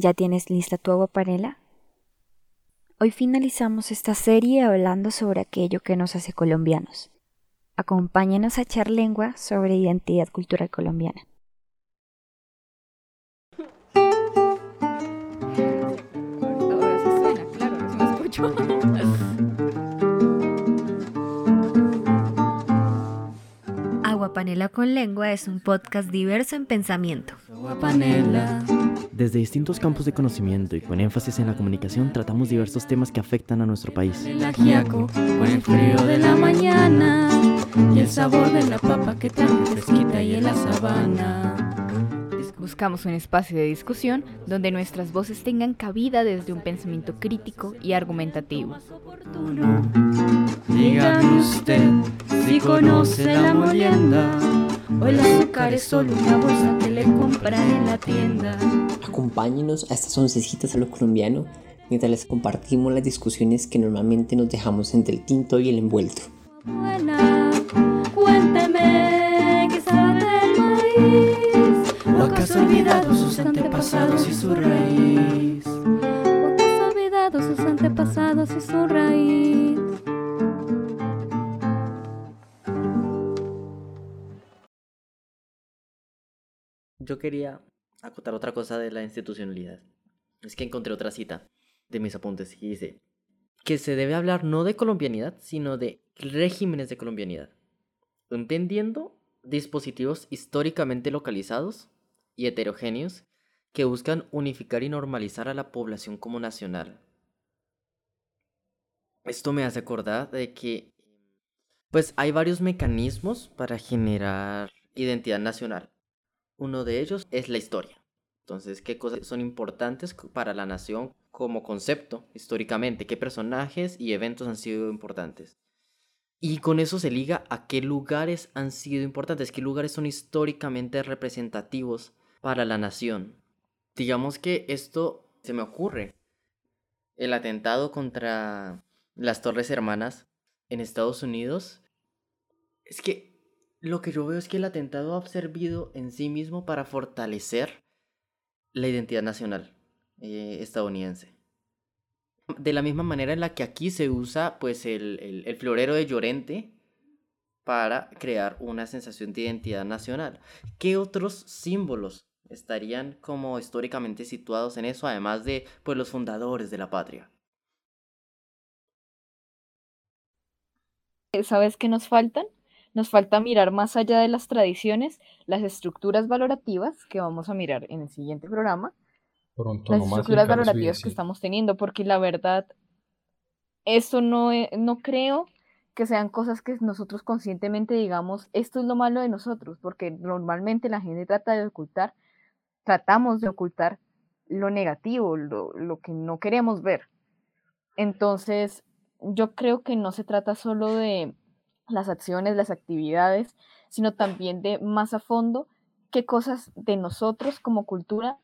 ¿Ya tienes lista tu agua panela? Hoy finalizamos esta serie hablando sobre aquello que nos hace colombianos. Acompáñanos a echar lengua sobre identidad cultural colombiana. Ahora sí suena, claro, ahora sí me escucho. Agua Panela con Lengua es un podcast diverso en pensamiento. Agua panela. Desde distintos campos de conocimiento y con énfasis en la comunicación tratamos diversos temas que afectan a nuestro país. El ajiaco con el frío de la mañana y el sabor de la papa que tan fresquita y en la sabana. Buscamos un espacio de discusión donde nuestras voces tengan cabida desde un pensamiento crítico y argumentativo. Dígame usted si conoce la molienda o el azúcar es solo una bolsa que le compran en la tienda. Acompáñenos a estas oncecitas a lo colombiano mientras les compartimos las discusiones que normalmente nos dejamos entre el tinto y el envuelto. Buena, cuénteme qué sabe del maíz. ¿O acaso ha olvidado sus antepasados y su raíz? ¿O acaso ha olvidado sus antepasados y su raíz? Yo quería acotar otra cosa de la institucionalidad. Es que encontré otra cita de mis apuntes y dice que se debe hablar no de colombianidad, sino de regímenes de colombianidad, entendiendo dispositivos históricamente localizados y heterogéneos que buscan unificar y normalizar a la población como nacional. Esto me hace acordar de que pues hay varios mecanismos para generar identidad nacional. Uno de ellos es la historia. Entonces, ¿qué cosas son importantes para la nación como concepto históricamente? ¿Qué personajes y eventos han sido importantes? Y con eso se liga a qué lugares han sido importantes, qué lugares son históricamente representativos para la nación. Digamos que esto se me ocurre. El atentado contra las Torres Hermanas en Estados Unidos. Es que lo que yo veo es que el atentado ha servido en sí mismo para fortalecer la identidad nacional eh, estadounidense. De la misma manera en la que aquí se usa pues el, el, el florero de Llorente para crear una sensación de identidad nacional. ¿Qué otros símbolos estarían como históricamente situados en eso, además de pues los fundadores de la patria? ¿Sabes qué nos faltan? Nos falta mirar más allá de las tradiciones, las estructuras valorativas que vamos a mirar en el siguiente programa, Pronto las nomás estructuras Carlos valorativas que sí. estamos teniendo, porque la verdad, esto no, e- no creo que sean cosas que nosotros conscientemente digamos, esto es lo malo de nosotros, porque normalmente la gente trata de ocultar, tratamos de ocultar lo negativo, lo, lo que no queremos ver. Entonces, yo creo que no se trata solo de las acciones, las actividades, sino también de más a fondo qué cosas de nosotros como cultura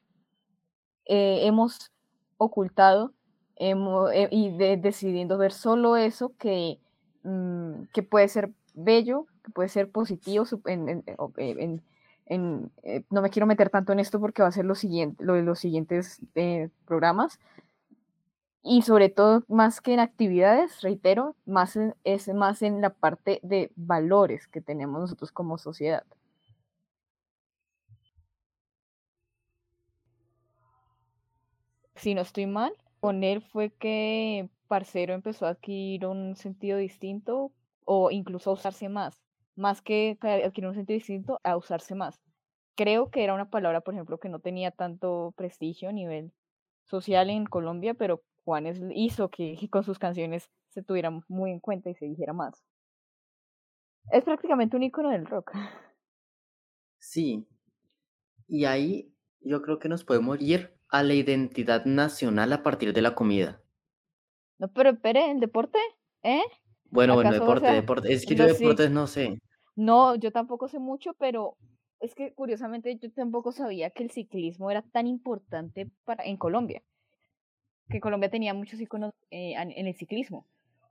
eh, hemos ocultado hemo- eh, y de- decidiendo ver solo eso que, mm, que puede ser bello, que puede ser positivo. en- en- eh, en- no me quiero meter tanto en esto porque va a ser lo siguiente, lo de los siguientes programas. Y sobre todo, más que en actividades, reitero, más en- es más en la parte de valores que tenemos nosotros como sociedad. si no estoy mal, con él fue que Parcero empezó a adquirir un sentido distinto o incluso a usarse más, más que adquirir un sentido distinto, a usarse más. Creo que era una palabra, por ejemplo, que no tenía tanto prestigio a nivel social en Colombia, pero Juanes hizo que con sus canciones se tuviera muy en cuenta y se dijera más. Es prácticamente un icono del rock. Sí. Y ahí yo creo que nos podemos ir a la identidad nacional a partir de la comida. No, pero espere, ¿el deporte? ¿Eh? Bueno, bueno, ¿Acaso, o deporte, sea, deporte. Es que yo sí. deportes no sé. No, yo tampoco sé mucho, pero es que curiosamente yo tampoco sabía que el ciclismo era tan importante para, en Colombia. Que Colombia tenía muchos iconos eh, en el ciclismo.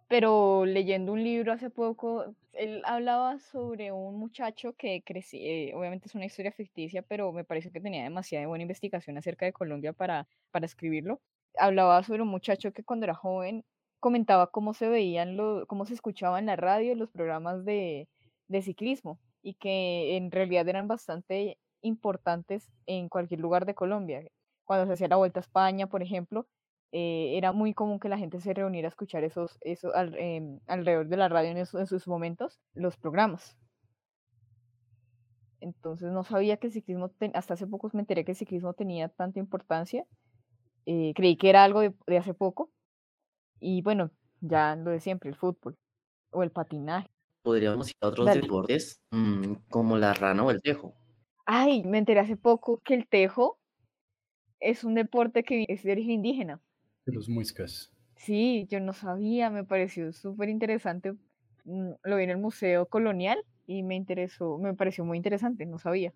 pero leyendo un libro hace poco, él hablaba sobre un muchacho que creció, eh, obviamente es una historia ficticia, pero me parece que tenía demasiada buena investigación acerca de Colombia para, para escribirlo. Hablaba sobre un muchacho que cuando era joven comentaba cómo se veían, los, cómo se escuchaban en la radio los programas de, de ciclismo y que en realidad eran bastante importantes en cualquier lugar de Colombia. Cuando se hacía la Vuelta a España, por ejemplo, eh, era muy común que la gente se reuniera a escuchar esos, esos em, alrededor de la radio en, esos, en sus momentos, los programas. Entonces no sabía que el ciclismo, hasta hace poco me enteré que el ciclismo tenía tanta importancia. Eh, creí que era algo de, de hace poco. Y bueno, ya lo de siempre, el fútbol o el patinaje. Podríamos ir a otros Dale. deportes mm, como la rana o el tejo. Ay, me enteré hace poco que el tejo es un deporte que es de origen indígena. De los muiscas. Sí, yo no sabía, me pareció súper interesante. mm, Lo vi en el Museo Colonial y me interesó, me pareció muy interesante, no sabía.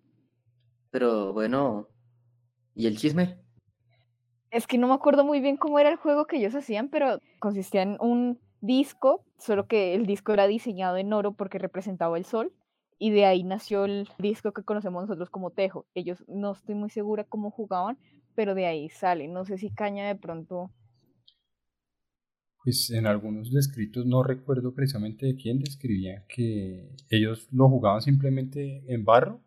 Pero bueno, ¿y el chisme? Es que no me acuerdo muy bien cómo era el juego que ellos hacían, pero consistía en un disco, solo que el disco era diseñado en oro porque representaba el sol, y de ahí nació el disco que conocemos nosotros como tejo. Ellos no estoy muy segura cómo jugaban, pero de ahí sale. No sé si Caña de pronto. Pues en algunos descritos no recuerdo precisamente de quién describía que ellos lo jugaban simplemente en barro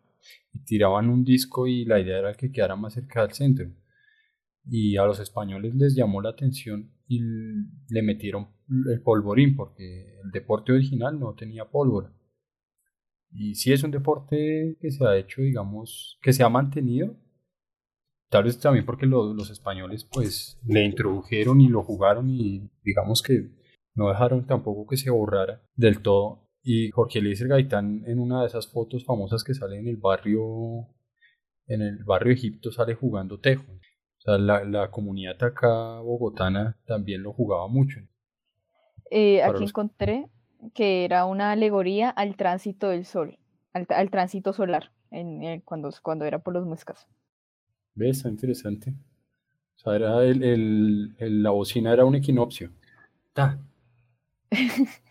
y tiraban un disco y la idea era que quedara más cerca del centro. Y a los españoles les llamó la atención y le metieron el polvorín porque el deporte original no tenía pólvora. Y sí es un deporte que se ha hecho, digamos, que se ha mantenido. Tal vez también porque lo- los españoles pues le introdujeron y lo jugaron y digamos que no dejaron tampoco que se borrara del todo. Y Jorge Eliezer Gaitán en una de esas fotos famosas que sale en el barrio, en el barrio Egipto sale jugando tejo. O sea, la, la comunidad acá bogotana también lo jugaba mucho. Eh, aquí los- encontré que era una alegoría al tránsito del sol, al, al tránsito solar, en, en- cuando, cuando era por los muescas. ¿Ves? Está interesante. O sea, era el, el- el- la bocina era un equinoccio. Ta.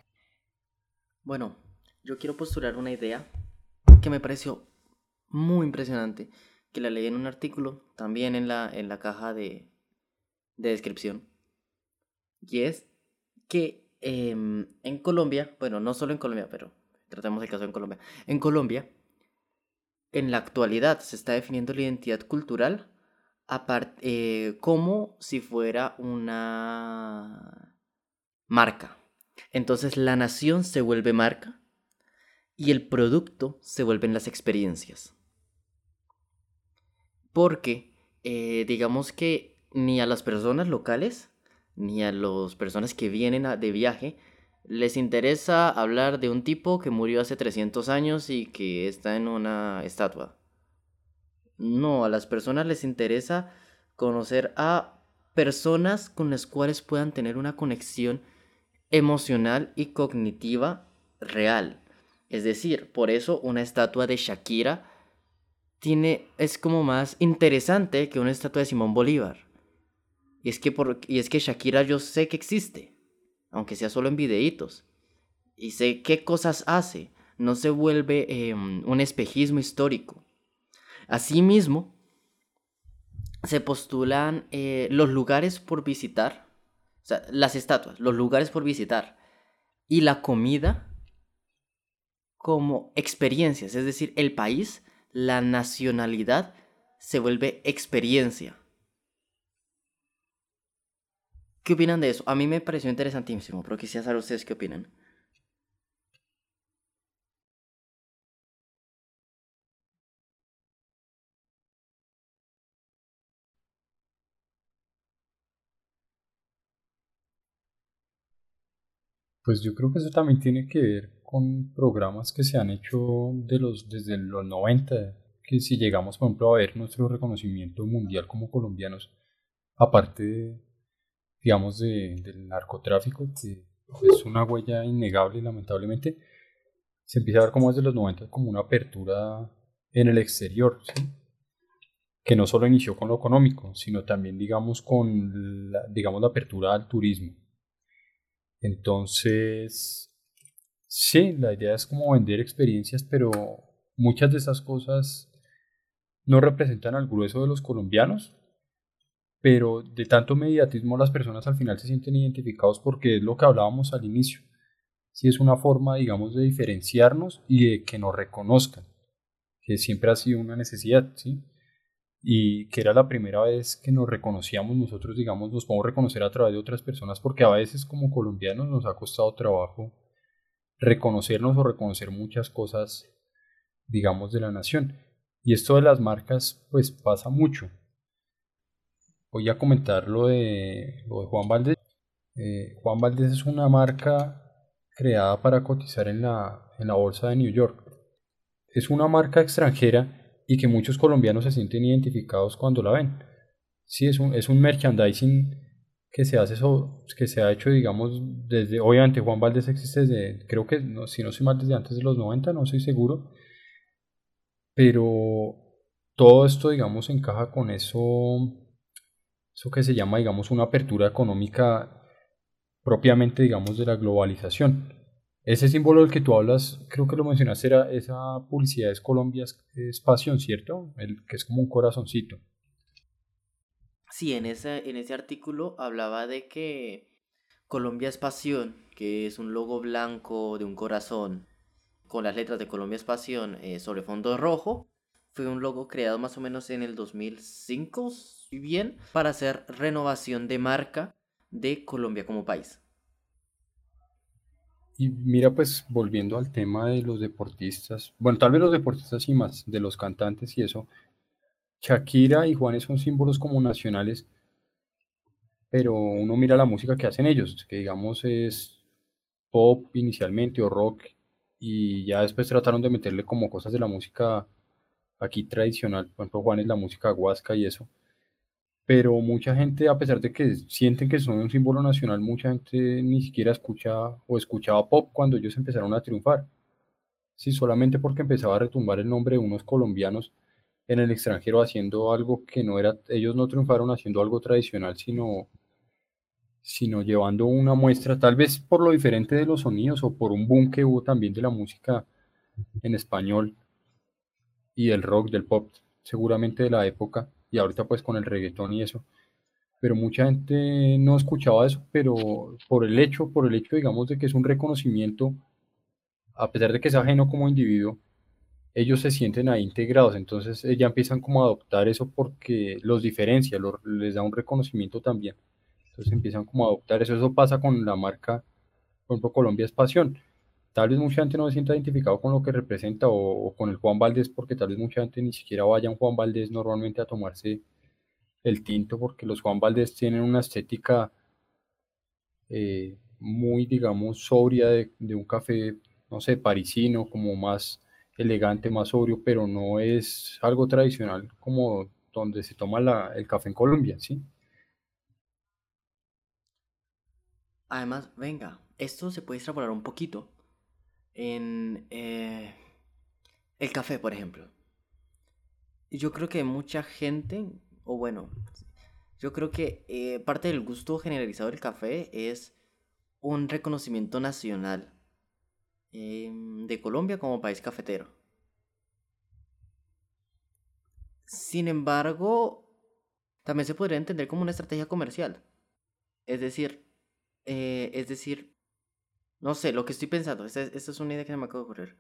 Bueno, yo quiero postular una idea que me pareció muy impresionante, que la leí en un artículo, también en la, en la caja de, de descripción. Y es que em, en Colombia, bueno, no solo en Colombia, pero tratemos el caso en Colombia. En Colombia, en la actualidad se está definiendo la identidad cultural eh, como si fuera una marca. Entonces la nación se vuelve marca y el producto se vuelven las experiencias. Porque eh, digamos que ni a las personas locales ni a las personas que vienen de viaje les interesa hablar de un tipo que murió hace 300 años y que está en una estatua. No, a las personas les interesa conocer a personas con las cuales puedan tener una conexión emocional y cognitiva real. Es decir, por eso una estatua de Shakira tiene es como más interesante que una estatua de Simón Bolívar. Y es que por, y es que Shakira yo sé que existe, aunque sea solo en videitos. Y sé qué cosas hace, no se vuelve eh, un espejismo histórico. Asimismo, se postulan eh, los lugares por visitar, o sea, las estatuas, los lugares por visitar y la comida como experiencias, es decir, el país, la nacionalidad se vuelve experiencia. ¿Qué opinan de eso? A mí me pareció interesantísimo, pero quisiera saber ustedes qué opinan. Pues yo creo que eso también tiene que ver con programas que se han hecho de los, desde los 90, que si llegamos, por ejemplo, a ver nuestro reconocimiento mundial como colombianos, aparte, de, digamos, de, del narcotráfico, que es una huella innegable, lamentablemente, se empieza a ver como desde los 90 como una apertura en el exterior, ¿sí? que no solo inició con lo económico, sino también, digamos, con la, digamos, la apertura al turismo. Entonces, sí, la idea es como vender experiencias, pero muchas de esas cosas no representan al grueso de los colombianos, pero de tanto mediatismo las personas al final se sienten identificados porque es lo que hablábamos al inicio. Si es una forma, digamos, de diferenciarnos y de que nos reconozcan, que siempre ha sido una necesidad, ¿sí? Y que era la primera vez que nos reconocíamos nosotros, digamos, nos podemos reconocer a través de otras personas, porque a veces como colombianos nos ha costado trabajo reconocernos o reconocer muchas cosas, digamos, de la nación. Y esto de las marcas, pues pasa mucho voy a comentar lo de, lo de Juan Valdés. Eh, Juan Valdés es una marca creada para cotizar en la, en la bolsa de New York. Es una marca extranjera y que muchos colombianos se sienten identificados cuando la ven. Sí, es un, es un merchandising que se hace que se ha hecho digamos desde obviamente Juan Valdés existe desde creo que no, si no soy mal desde antes de los 90 no soy seguro pero todo esto digamos encaja con eso eso que se llama, digamos, una apertura económica propiamente, digamos, de la globalización. Ese símbolo del que tú hablas, creo que lo mencionaste, era esa publicidad es Colombia es, pasión, ¿cierto? El que es como un corazoncito. Sí, en ese, en ese artículo hablaba de que Colombia es pasión, que es un logo blanco de un corazón con las letras de Colombia es pasión eh, sobre fondo rojo. Fue un logo creado más o menos en el 2005, bien para hacer renovación de marca de Colombia como país. Y mira, pues volviendo al tema de los deportistas, bueno, tal vez los deportistas y más, de los cantantes y eso, Shakira y Juanes son símbolos como nacionales, pero uno mira la música que hacen ellos, que digamos es pop inicialmente o rock, y ya después trataron de meterle como cosas de la música aquí tradicional, por ejemplo Juanes la música huasca y eso, pero mucha gente, a pesar de que sienten que son un símbolo nacional, mucha gente ni siquiera escucha o escuchaba pop cuando ellos empezaron a triunfar. Sí, solamente porque empezaba a retumbar el nombre de unos colombianos en el extranjero haciendo algo que no era, ellos no triunfaron haciendo algo tradicional, sino, sino llevando una muestra, tal vez por lo diferente de los sonidos o por un boom que hubo también de la música en español y del rock, del pop, seguramente de la época y ahorita pues con el reggaetón y eso. Pero mucha gente no escuchaba eso, pero por el hecho, por el hecho, digamos, de que es un reconocimiento, a pesar de que es ajeno como individuo, ellos se sienten ahí integrados, entonces ya empiezan como a adoptar eso porque los diferencia, les da un reconocimiento también. Entonces empiezan como a adoptar eso. Eso pasa con la marca, por ejemplo, Colombia es Pasión tal vez mucha gente no se sienta identificado con lo que representa o, con el Juan Valdés, porque tal vez mucha gente ni siquiera vaya a un Juan Valdés normalmente a tomarse el tinto, porque los Juan Valdés tienen una estética eh, muy, digamos, sobria de, un café, no sé, parisino, como más elegante, más sobrio, pero no es algo tradicional como donde se toma el café en Colombia, ¿sí? Además, venga, esto se puede extrapolar un poquito en eh, el café, por ejemplo. Yo creo que mucha gente, o bueno, yo creo que eh, parte del gusto generalizado del café es un reconocimiento nacional em, de Colombia como país cafetero. Sin embargo, también se podría entender como una estrategia comercial. Es decir, eh, es decir, no sé, lo que estoy pensando, esta, es una idea que me acaba de ocurrir.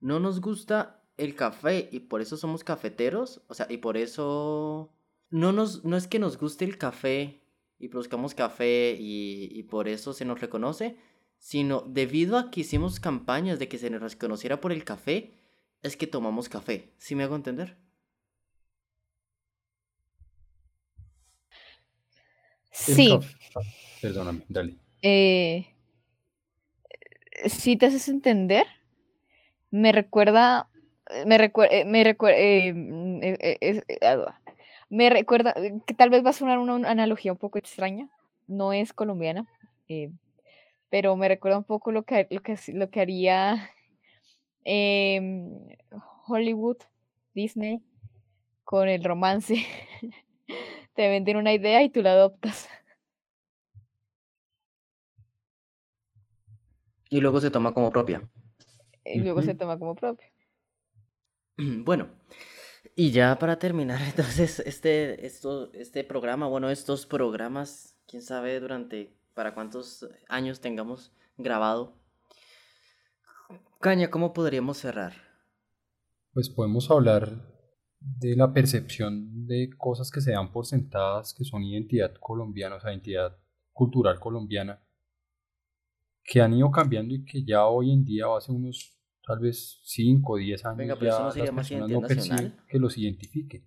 No nos gusta el café y por eso somos cafeteros, o sea, y por eso... No, nos, no es que nos guste el café y produzcamos café y, y por eso se nos reconoce, sino debido a que hicimos campañas de que se nos reconociera por el café, es que tomamos café. ¿Sí me hago entender? Sí. Perdóname, dale. Eh, si te haces entender, me recuerda, me recuerda, eh, me recuerda, eh, mm, eh, me recuerda, que tal vez va a sonar una, analogía un poco extraña, no es colombiana, pero me recuerda un poco lo que, lo que, lo que haría em, Hollywood, Disney, con el romance. Te venden una idea y tú la adoptas. Y luego se toma como propia. Y luego se toma como propio. Bueno, y ya para terminar, entonces, este, esto, este programa, bueno, estos programas, quién sabe durante, para cuántos años tengamos grabado. Caña, ¿cómo podríamos cerrar? Pues podemos hablar de la percepción de cosas que se dan por sentadas, que son identidad colombiana, o sea, identidad cultural colombiana, que han ido cambiando y que ya hoy en día, o hace unos tal vez 5 o 10 años, Venga, pero eso ya no sería las personas no perciben que los identifiquen.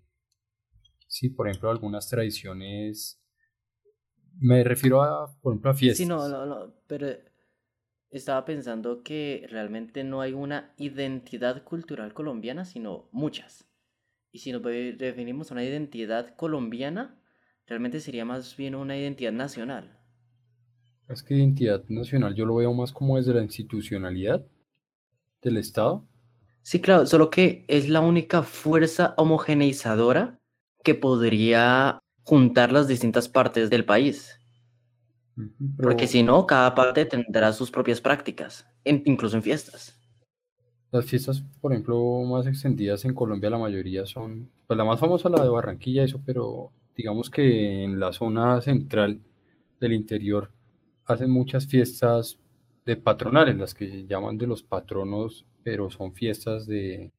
Sí, por ejemplo, algunas tradiciones, me refiero a, por ejemplo, a fiestas. Sí, no, no, no, pero estaba pensando que realmente no hay una identidad cultural colombiana, sino muchas. Y si nos definimos una identidad colombiana, realmente sería más bien una identidad nacional. Es que identidad nacional yo lo veo más como desde la institucionalidad del Estado. Sí, claro, solo que es la única fuerza homogeneizadora que podría juntar las distintas partes del país. Porque si no, cada parte tendrá sus propias prácticas, en- incluso en fiestas. las fiestas, por ejemplo, más extendidas en Colombia, la mayoría son, pues la más famosa la de Barranquilla, eso, pero digamos que en la zona central del interior hacen muchas fiestas de patronales, las que llaman de los patronos, pero son fiestas de,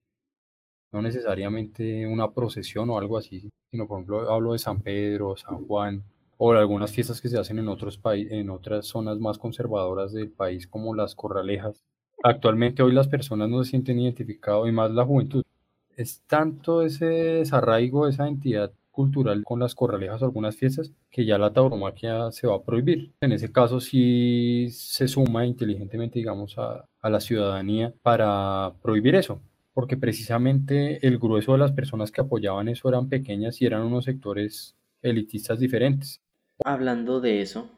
no necesariamente una procesión o algo así, sino por ejemplo hablo de San Pedro, San Juan, o de algunas fiestas que se hacen en otros países, en otras zonas más conservadoras del país, como las corralejas. Actualmente hoy las personas no se sienten identificados y más la juventud. Es tanto ese desarraigo, esa entidad cultural con las corralejas o algunas fiestas que ya la tauromaquia se va a prohibir. En ese caso sí se suma inteligentemente, digamos, a, a la ciudadanía para prohibir eso, porque precisamente el grueso de las personas que apoyaban eso eran pequeñas y eran unos sectores elitistas diferentes. Hablando de eso,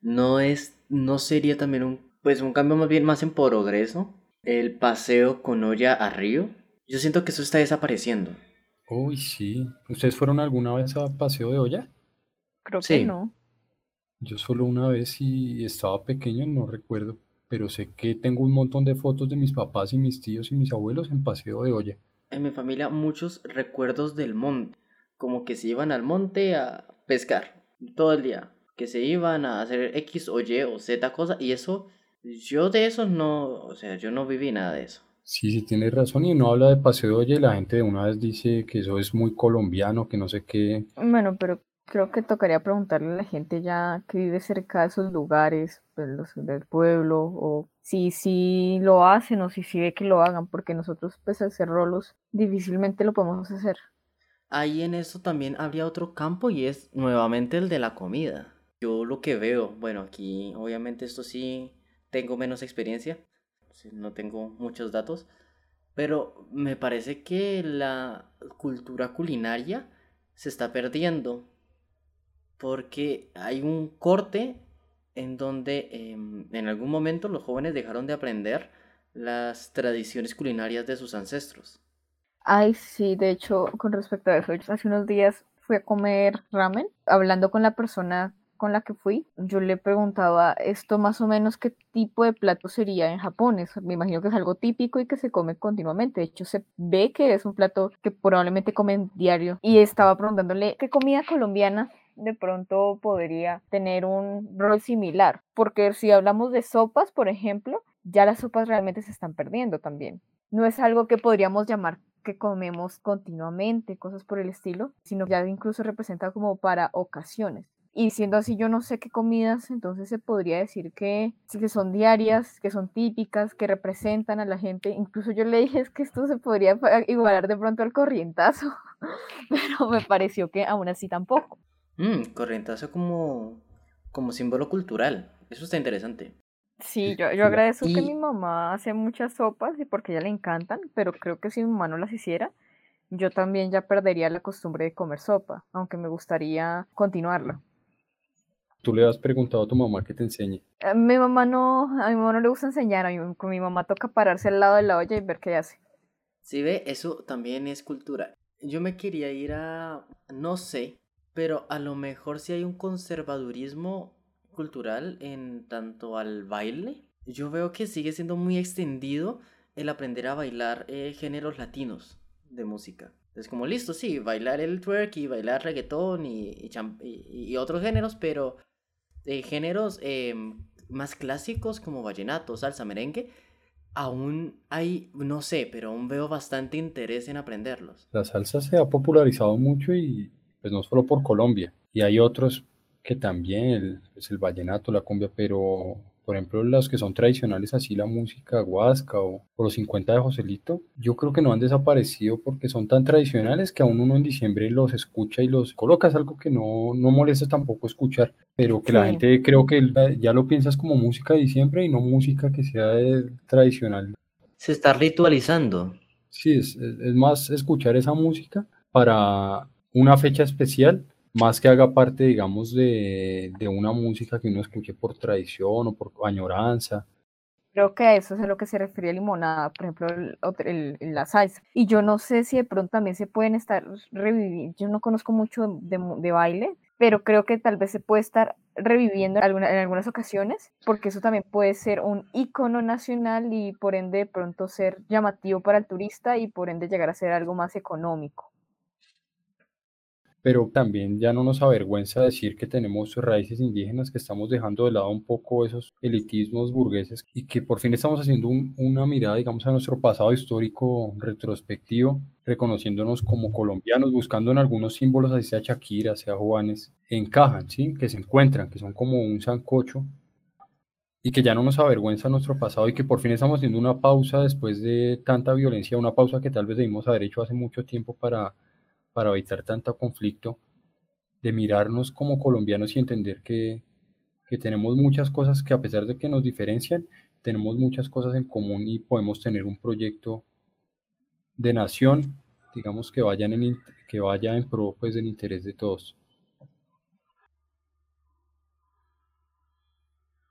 no es, no sería también un, pues un cambio más bien más en progreso, el paseo con olla a río. Yo siento que eso está desapareciendo. Uy, sí. ¿Ustedes fueron alguna vez a Paseo de Olla? Creo Sí. que no. Yo solo una vez y estaba pequeño, no recuerdo, pero sé que tengo un montón de fotos de mis papás y mis tíos y mis abuelos en Paseo de Olla. En mi familia muchos recuerdos del monte, como que se iban al monte a pescar todo el día, que se iban a hacer X o Y o Z cosa, y eso, yo de eso no, o sea, yo no viví nada de eso. Sí, sí, tienes razón y no habla de Paseo de Olla y la gente de una vez dice que eso es muy colombiano, que no sé qué. Bueno, pero creo que tocaría preguntarle a la gente ya que vive cerca de esos lugares, pues, los del pueblo, o si sí lo hacen o si sí ve que lo hagan, porque nosotros, pues al ser rolos, difícilmente lo podemos hacer. Ahí en eso también habría otro campo y es nuevamente el de la comida. Yo lo que veo, bueno, aquí obviamente esto sí tengo menos experiencia, no tengo muchos datos, pero me parece que la cultura culinaria se está perdiendo porque hay un corte en donde em, en algún momento los jóvenes dejaron de aprender las tradiciones culinarias de sus ancestros. Ay, sí, de hecho, con respecto a eso, hace unos días fui a comer ramen, hablando con la persona con la que fui, yo le preguntaba esto más o menos qué tipo de plato sería en Japón. Es- me imagino que es algo típico y que se come continuamente. De hecho, se ve que es un plato que probablemente comen diario. Y estaba preguntándole qué comida colombiana de pronto podría tener un rol similar. Porque si hablamos de sopas, por ejemplo, ya las sopas realmente se están perdiendo también. No es algo que podríamos llamar que comemos continuamente, cosas por el estilo, sino ya incluso representa como para ocasiones. Y siendo así, yo no sé qué comidas, entonces se podría decir que, que son diarias, que son típicas, que representan a la gente. Incluso yo le dije es que esto se podría igualar de pronto al corrientazo, pero me pareció que aún así tampoco. Mm, corrientazo como, como símbolo cultural. Eso está interesante. Sí, yo, yo agradezco que mi mamá hace muchas sopas y porque a ella le encantan, pero creo que si mi mamá no las hiciera, yo también ya perdería la costumbre de comer sopa, aunque me gustaría continuarla. Tú le has preguntado a tu mamá que te enseñe. A mi mamá no, a mi mamá no le gusta enseñar, a mi, con mi mamá toca pararse al lado de la olla y ver qué hace. Si ve, eso también es cultura. Yo me quería ir a, no sé, pero a lo mejor si hay un conservadurismo cultural en tanto al baile. yo veo que sigue siendo muy extendido el aprender a bailar eh, géneros latinos de música. Es como listo, sí, bailar el twerk y bailar reggaetón y, y, otros géneros, pero géneros em, más clásicos como vallenato, salsa, merengue, aún hay, no sé, pero aún veo bastante interés en aprenderlos. La salsa se ha popularizado mucho y pues no solo por Colombia, y hay otros que también, el, pues el vallenato, la cumbia, pero por ejemplo, los que son tradicionales, así la música huasca o, los 50 de Joselito, yo creo que no han desaparecido porque son tan tradicionales que aún uno en diciembre los escucha y los coloca. Es algo que no, no molesta tampoco escuchar, pero que la gente creo que ya lo piensas como música de diciembre y no música que sea tradicional. Se está ritualizando. Sí, es, es más escuchar esa música para una fecha especial más que haga parte, digamos, de, una música que uno escuche por tradición o por añoranza. Creo que a eso es a lo que se refería Limonada, por ejemplo, el, la salsa. Y yo no sé si de pronto también se pueden estar reviviendo, yo no conozco mucho de, baile, pero creo que tal vez se puede estar reviviendo en, en algunas ocasiones, porque eso también puede ser un icono nacional y por ende de pronto ser llamativo para el turista y por ende llegar a ser algo más económico pero también ya no nos avergüenza decir que tenemos raíces indígenas, que estamos dejando de lado un poco esos elitismos burgueses y que por fin estamos haciendo una mirada, digamos, a nuestro pasado histórico retrospectivo, reconociéndonos como colombianos, buscando en algunos símbolos, así sea Shakira, sea Juanes, encajan, ¿sí? Que se encuentran, que son como un sancocho y que ya no nos avergüenza nuestro pasado y que por fin estamos haciendo una pausa después de tanta violencia, una pausa que tal vez debimos haber hecho hace mucho tiempo para para evitar tanto conflicto, de mirarnos como colombianos y entender que, tenemos muchas cosas que a pesar de que nos diferencian, tenemos muchas cosas en común y podemos tener un proyecto de nación, digamos que, vayan en, que vaya en pro pues, del interés de todos.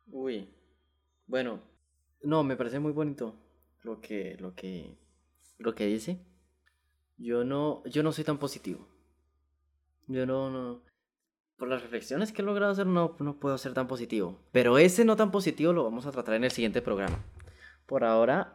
Uy, bueno, no, me parece muy bonito lo que, lo que, lo que dice. Yo no, yo no soy tan positivo. Yo no, no. Por las reflexiones que he logrado hacer, no, no puedo ser tan positivo. Pero ese no tan positivo lo vamos a tratar en el siguiente programa. Por ahora.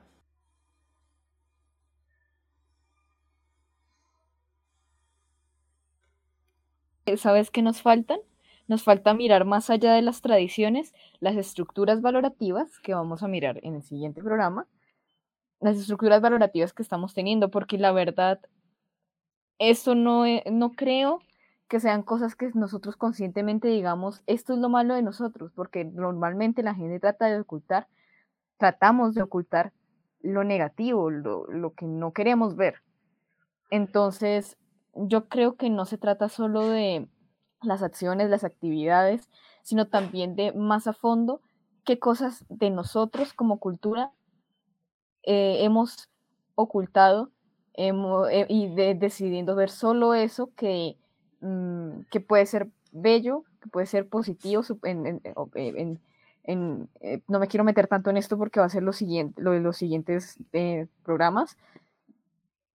¿Sabes qué nos faltan? Nos falta mirar más allá de las tradiciones, las estructuras valorativas que vamos a mirar en el siguiente programa las estructuras valorativas que estamos teniendo, porque la verdad, eso no, e, no creo que sean cosas que nosotros conscientemente digamos, esto es lo malo de nosotros, porque normalmente la gente trata de ocultar, tratamos de ocultar lo negativo, lo, lo que no queremos ver. Entonces, yo creo que no se trata solo de las acciones, las actividades, sino también de más a fondo qué cosas de nosotros como cultura eh, hemos ocultado hemos, eh, y decidiendo ver solo eso que, mm, que puede ser bello, que puede ser positivo. En, en, eh, no me quiero meter tanto en esto porque va a ser lo, siguiente, lo de los siguientes programas.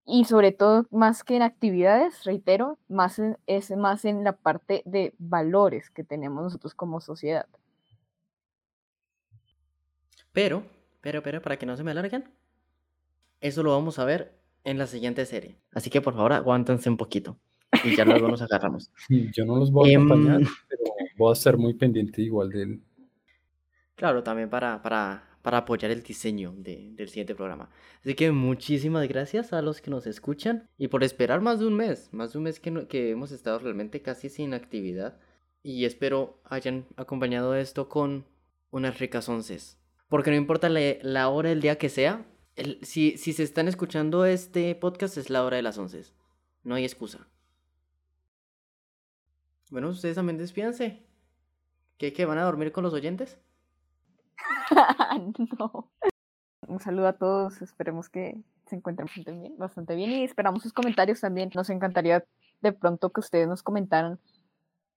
Y sobre todo, más que en actividades, reitero, más es más en la parte de valores que tenemos nosotros como sociedad. Pero pero, pero, para que no se me alarguen, eso lo vamos a ver en la siguiente serie. Así que por favor, aguántense un poquito. Y ya luego nos agarramos. Yo no los voy a em, acompañar, pero voy a estar muy pendiente igual de él. Claro, también para, para, para apoyar el diseño del siguiente programa. Así que muchísimas gracias a los que nos escuchan y por esperar más de un mes, más de un mes que, que hemos estado realmente casi sin actividad. Y espero hayan acompañado esto con unas ricas onces. Porque no importa la, hora del día que sea, si, si se están escuchando este podcast es la hora de las 11. No hay excusa. Bueno, ustedes también despídanse. ¿Qué, qué van a dormir con los oyentes? no. Un saludo a todos, esperemos que se encuentren bastante bien, bastante bien y esperamos sus comentarios también. Nos encantaría de pronto que ustedes nos comentaran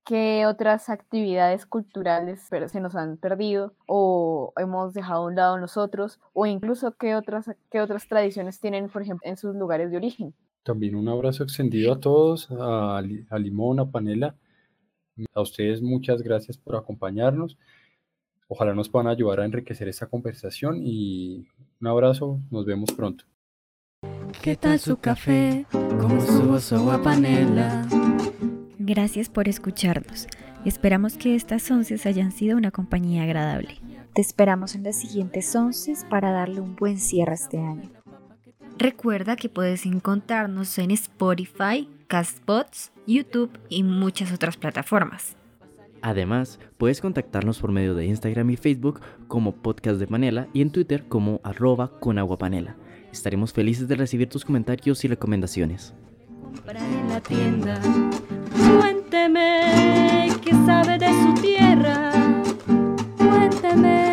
qué otras actividades culturales se nos han perdido o hemos dejado a un lado nosotros o incluso qué otras, qué otras tradiciones tienen, por ejemplo, en sus lugares de origen. También un abrazo extendido a todos, a, Limón, a Panela. A ustedes muchas gracias por acompañarnos. Ojalá nos puedan ayudar a enriquecer esta conversación y un abrazo, nos vemos pronto. ¿Qué tal su café? ¿Cómo su agua panela? Gracias por escucharnos. Esperamos que estas onces hayan sido una compañía agradable. Te esperamos en las siguientes onces para darle un buen cierre a este año. Recuerda que puedes encontrarnos en Spotify, Castbots, YouTube y muchas otras plataformas. Además, puedes contactarnos por medio de Instagram y Facebook como Podcast de Panela y en Twitter como arroba con agua panela. Estaremos felices de recibir tus comentarios y recomendaciones. Compra en la tienda. Cuénteme que sabe de su tierra. Cuénteme.